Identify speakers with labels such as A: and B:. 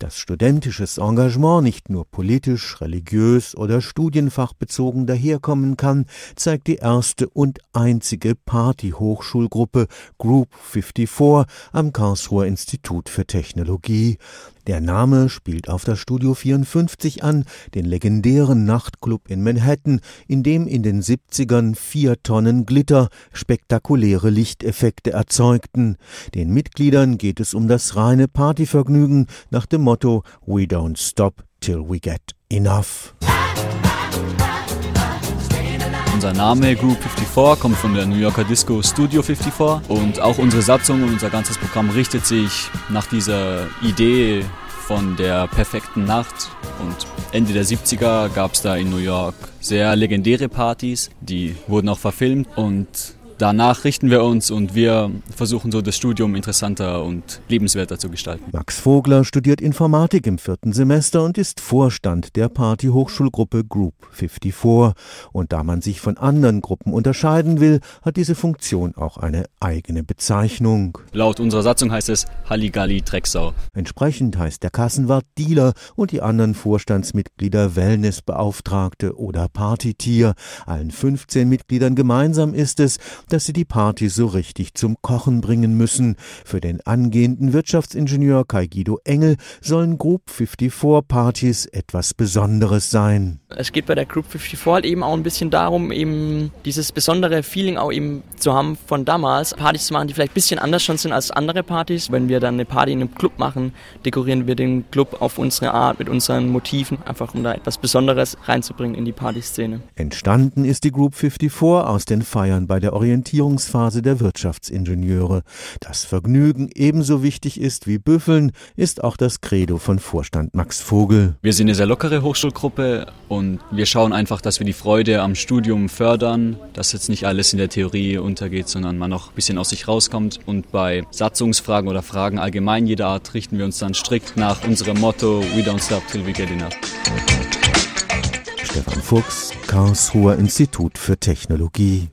A: Dass studentisches Engagement nicht nur politisch, religiös oder studienfachbezogen daherkommen kann, zeigt die erste und einzige Party-Hochschulgruppe Group 54 am Karlsruher Institut für Technologie. Der Name spielt auf das Studio 54 an, den legendären Nachtclub in Manhattan, in dem in den 70ern vier Tonnen Glitter spektakuläre Lichteffekte erzeugten. Den Mitgliedern geht es um das reine Partyvergnügen nach dem Motto We don't stop till we get enough.
B: Unser Name Group 54 kommt von der New Yorker Disco Studio 54 und auch unsere Satzung und unser ganzes Programm richtet sich nach dieser Idee von der perfekten Nacht. Und Ende der 70er gab es da in New York sehr legendäre Partys, die wurden auch verfilmt und danach richten wir uns und wir versuchen so das Studium interessanter und lebenswerter zu gestalten.
A: Max Vogler studiert Informatik im vierten Semester und ist Vorstand der Party-Hochschulgruppe Group 54. Und da man sich von anderen Gruppen unterscheiden will, hat diese Funktion auch eine eigene Bezeichnung.
B: Laut unserer Satzung heißt es Halligalli Drecksau.
A: Entsprechend heißt der Kassenwart Dealer und die anderen Vorstandsmitglieder Wellnessbeauftragte oder Partytier. Allen 15 Mitgliedern gemeinsam ist es, dass sie die Party so richtig zum Kochen bringen müssen. Für den angehenden Wirtschaftsingenieur Kai Guido Engel sollen Group 54 Partys etwas Besonderes sein.
C: Es geht bei der Group 54 halt eben auch ein bisschen darum, eben dieses besondere Feeling auch eben zu haben von damals. Partys zu machen, die vielleicht ein bisschen anders schon sind als andere Partys. Wenn wir dann eine Party in einem Club machen, dekorieren wir den Club auf unsere Art mit unseren Motiven, einfach um da etwas Besonderes reinzubringen in die Partyszene.
A: Entstanden ist die Group 54 aus den Feiern bei der Orientierung Orientierungsphase der Wirtschaftsingenieure. Das Vergnügen ebenso wichtig ist wie Büffeln, ist auch das Credo von Vorstand Max Vogel.
B: Wir sind eine sehr lockere Hochschulgruppe und wir schauen einfach, dass wir die Freude am Studium fördern, dass jetzt nicht alles in der Theorie untergeht, sondern man noch ein bisschen aus sich rauskommt. Und bei Satzungsfragen oder Fragen allgemein jeder Art richten wir uns dann strikt nach unserem Motto We don't stop till we get enough.
A: Stefan Fuchs, Karlsruher Institut für Technologie